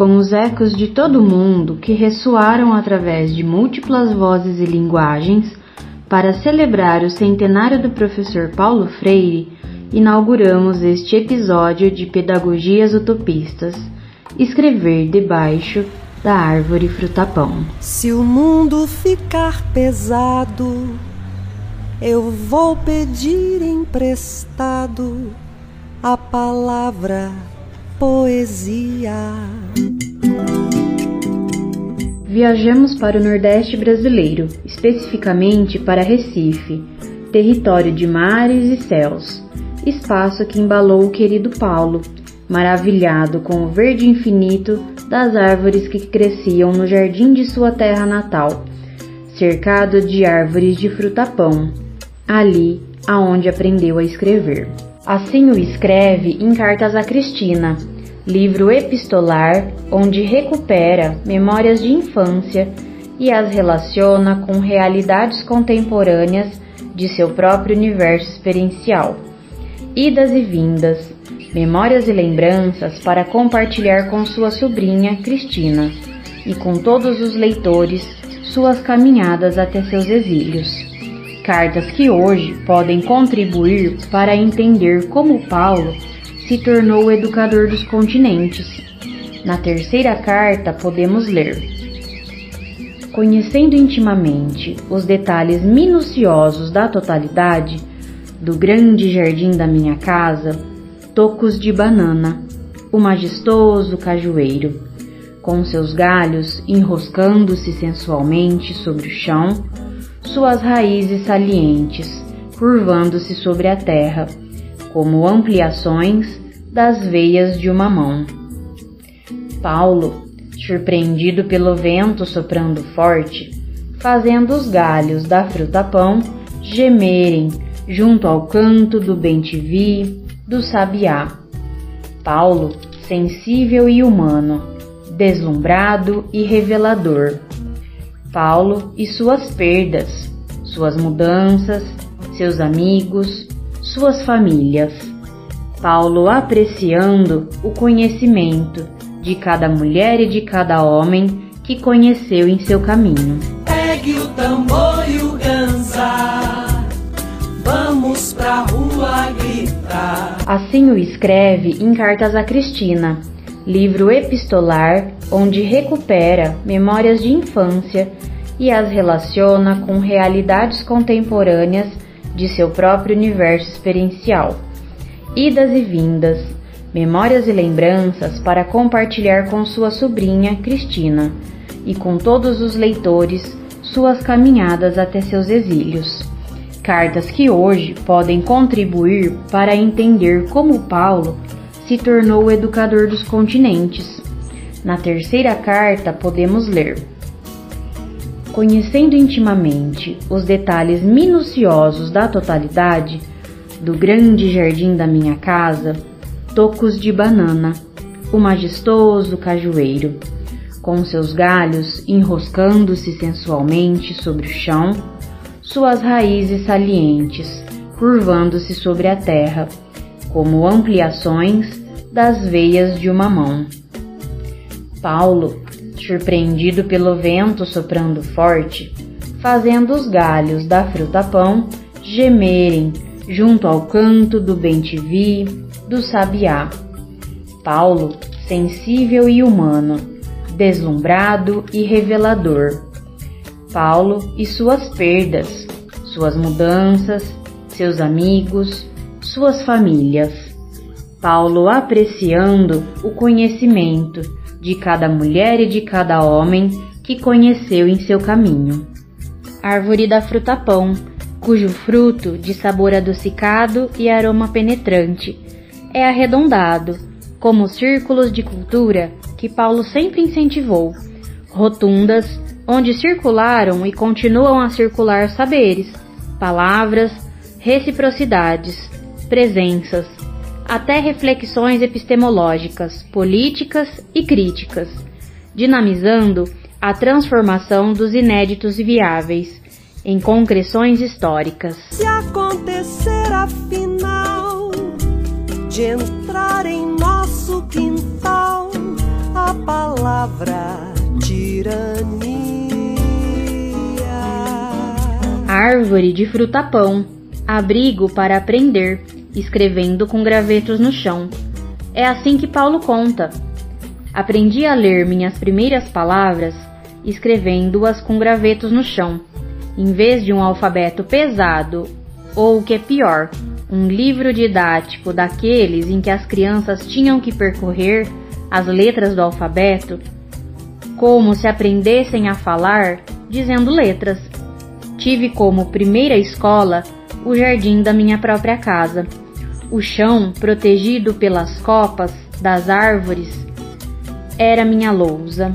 com os ecos de todo mundo que ressoaram através de múltiplas vozes e linguagens, para celebrar o centenário do professor Paulo Freire, inauguramos este episódio de Pedagogias Utopistas, escrever debaixo da árvore frutapão. Se o mundo ficar pesado, eu vou pedir emprestado a palavra poesia. Viajamos para o Nordeste brasileiro, especificamente para Recife, território de mares e céus, espaço que embalou o querido Paulo, maravilhado com o verde infinito das árvores que cresciam no jardim de sua terra natal, cercado de árvores de frutapão, ali aonde aprendeu a escrever. Assim o escreve em cartas a Cristina, livro epistolar onde recupera memórias de infância e as relaciona com realidades contemporâneas de seu próprio universo experiencial. Idas e vindas, memórias e lembranças para compartilhar com sua sobrinha Cristina e com todos os leitores suas caminhadas até seus exílios cartas que hoje podem contribuir para entender como Paulo se tornou o educador dos continentes. Na terceira carta, podemos ler: Conhecendo intimamente os detalhes minuciosos da totalidade do grande jardim da minha casa, tocos de banana, o majestoso cajueiro, com seus galhos enroscando-se sensualmente sobre o chão suas raízes salientes, curvando-se sobre a terra, como ampliações das veias de uma mão. Paulo, surpreendido pelo vento soprando forte, fazendo os galhos da fruta-pão gemerem junto ao canto do bentivi, do sabiá. Paulo, sensível e humano, deslumbrado e revelador Paulo e suas perdas, suas mudanças, seus amigos, suas famílias. Paulo apreciando o conhecimento de cada mulher e de cada homem que conheceu em seu caminho. Pegue o tambor e o ganzar, vamos pra rua gritar. Assim o escreve em cartas a Cristina, livro epistolar onde recupera memórias de infância e as relaciona com realidades contemporâneas de seu próprio universo experiencial. Idas e vindas, memórias e lembranças para compartilhar com sua sobrinha Cristina e com todos os leitores suas caminhadas até seus exílios. Cartas que hoje podem contribuir para entender como Paulo se tornou o educador dos continentes. Na terceira carta, podemos ler: Conhecendo intimamente os detalhes minuciosos da totalidade do grande jardim da minha casa, tocos de banana, o majestoso cajueiro, com seus galhos enroscando-se sensualmente sobre o chão, suas raízes salientes curvando-se sobre a terra, como ampliações das veias de uma mão. Paulo, surpreendido pelo vento soprando forte, fazendo os galhos da fruta-pão gemerem junto ao canto do bentivi, do sabiá. Paulo, sensível e humano, deslumbrado e revelador. Paulo e suas perdas, suas mudanças, seus amigos, suas famílias. Paulo apreciando o conhecimento de cada mulher e de cada homem que conheceu em seu caminho. Árvore da fruta-pão, cujo fruto, de sabor adocicado e aroma penetrante, é arredondado, como os círculos de cultura que Paulo sempre incentivou, rotundas, onde circularam e continuam a circular saberes, palavras, reciprocidades, presenças, até reflexões epistemológicas, políticas e críticas, dinamizando a transformação dos inéditos e viáveis em concreções históricas. Se acontecer afinal de entrar em nosso quintal a palavra tirania. Árvore de frutapão, abrigo para aprender, escrevendo com gravetos no chão. É assim que Paulo conta. Aprendi a ler minhas primeiras palavras escrevendo-as com gravetos no chão, em vez de um alfabeto pesado, ou o que é pior, um livro didático daqueles em que as crianças tinham que percorrer as letras do alfabeto, como se aprendessem a falar dizendo letras. Tive como primeira escola o jardim da minha própria casa. O chão, protegido pelas copas das árvores, era minha lousa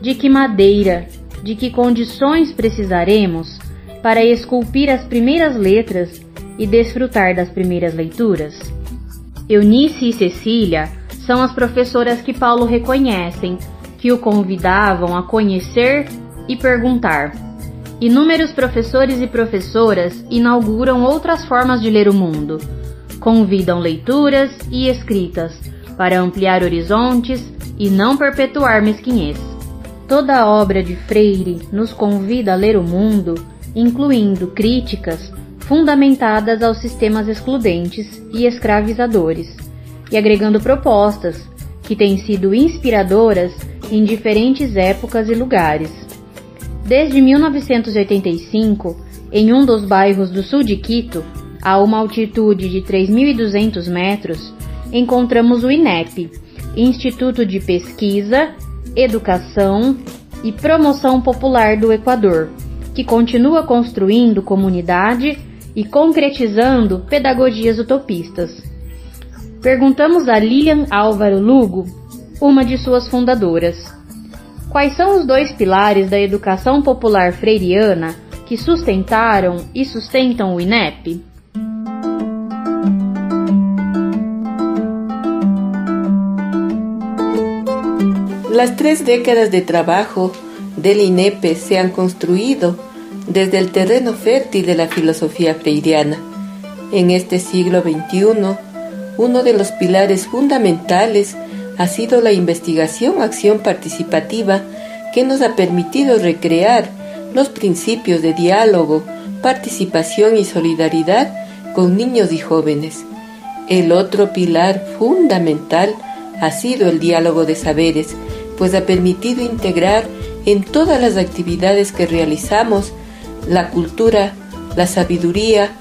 de que madeira, de que condições precisaremos para esculpir as primeiras letras e desfrutar das primeiras leituras? Eunice e Cecília são as professoras que Paulo reconhecem, que o convidavam a conhecer e perguntar. Inúmeros professores e professoras inauguram outras formas de ler o mundo. Convidam leituras e escritas para ampliar horizontes e não perpetuar mesquinhez. Toda obra de Freire nos convida a ler o mundo, incluindo críticas fundamentadas aos sistemas excludentes e escravizadores, e agregando propostas que têm sido inspiradoras em diferentes épocas e lugares. Desde 1985, em um dos bairros do sul de Quito, a uma altitude de 3.200 metros, encontramos o INEP, Instituto de Pesquisa educação e promoção popular do Equador, que continua construindo comunidade e concretizando pedagogias utopistas. Perguntamos a Lilian Álvaro Lugo, uma de suas fundadoras, quais são os dois pilares da educação popular freiriana que sustentaram e sustentam o INEP? Las tres décadas de trabajo del INEPE se han construido desde el terreno fértil de la filosofía freiriana. En este siglo XXI, uno de los pilares fundamentales ha sido la investigación-acción participativa que nos ha permitido recrear los principios de diálogo, participación y solidaridad con niños y jóvenes. El otro pilar fundamental ha sido el diálogo de saberes, pues ha permitido integrar en todas las actividades que realizamos la cultura, la sabiduría,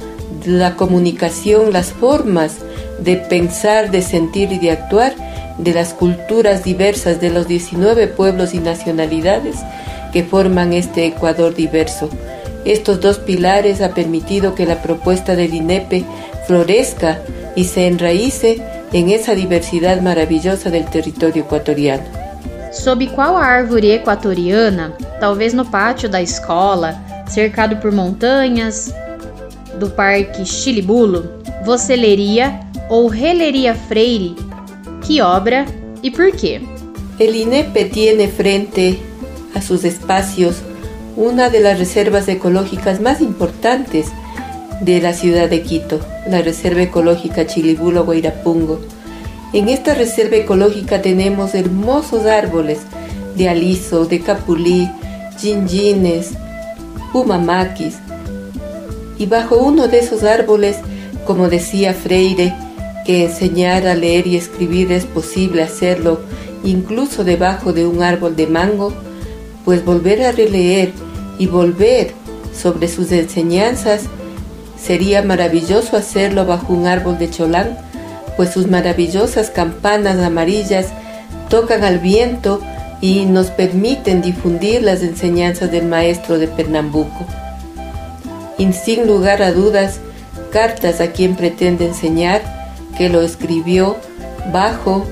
la comunicación, las formas de pensar, de sentir y de actuar de las culturas diversas de los 19 pueblos y nacionalidades que forman este Ecuador diverso. Estos dos pilares han permitido que la propuesta del INEPE florezca y se enraíce en esa diversidad maravillosa del territorio ecuatoriano. Sob qual árvore equatoriana, talvez no pátio da escola, cercado por montanhas do Parque Chilibulo, você leria ou releria Freire? Que obra e por quê? El INEP tiene frente a sus espacios una de las reservas ecológicas más importantes de la ciudad de Quito, la Reserva Ecológica Chilibulo Guairapungo en esta reserva ecológica tenemos hermosos árboles de aliso, de capulí, ginjines, pumamaquis. Y bajo uno de esos árboles, como decía Freire, que enseñar a leer y escribir es posible hacerlo incluso debajo de un árbol de mango, pues volver a releer y volver sobre sus enseñanzas sería maravilloso hacerlo bajo un árbol de cholán pues sus maravillosas campanas amarillas tocan al viento y nos permiten difundir las enseñanzas del maestro de Pernambuco. Y sin lugar a dudas, cartas a quien pretende enseñar, que lo escribió bajo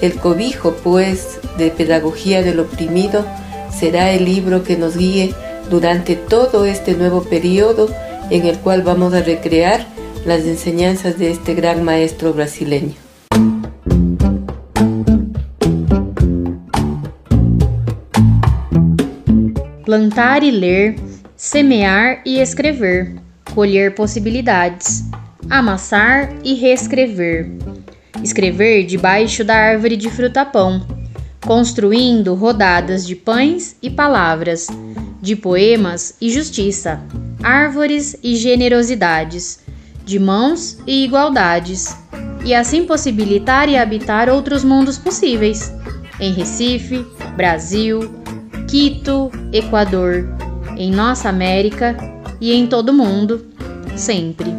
el cobijo, pues, de pedagogía del oprimido, será el libro que nos guíe durante todo este nuevo periodo en el cual vamos a recrear las enseñanzas de este gran maestro brasileño. Plantar e ler, semear e escrever, colher possibilidades, amassar e reescrever, escrever debaixo da árvore de frutapão, construindo rodadas de pães e palavras, de poemas e justiça, árvores e generosidades, de mãos e igualdades, e assim possibilitar e habitar outros mundos possíveis, em Recife, Brasil, Quito, Equador, em nossa América e em todo o mundo, sempre.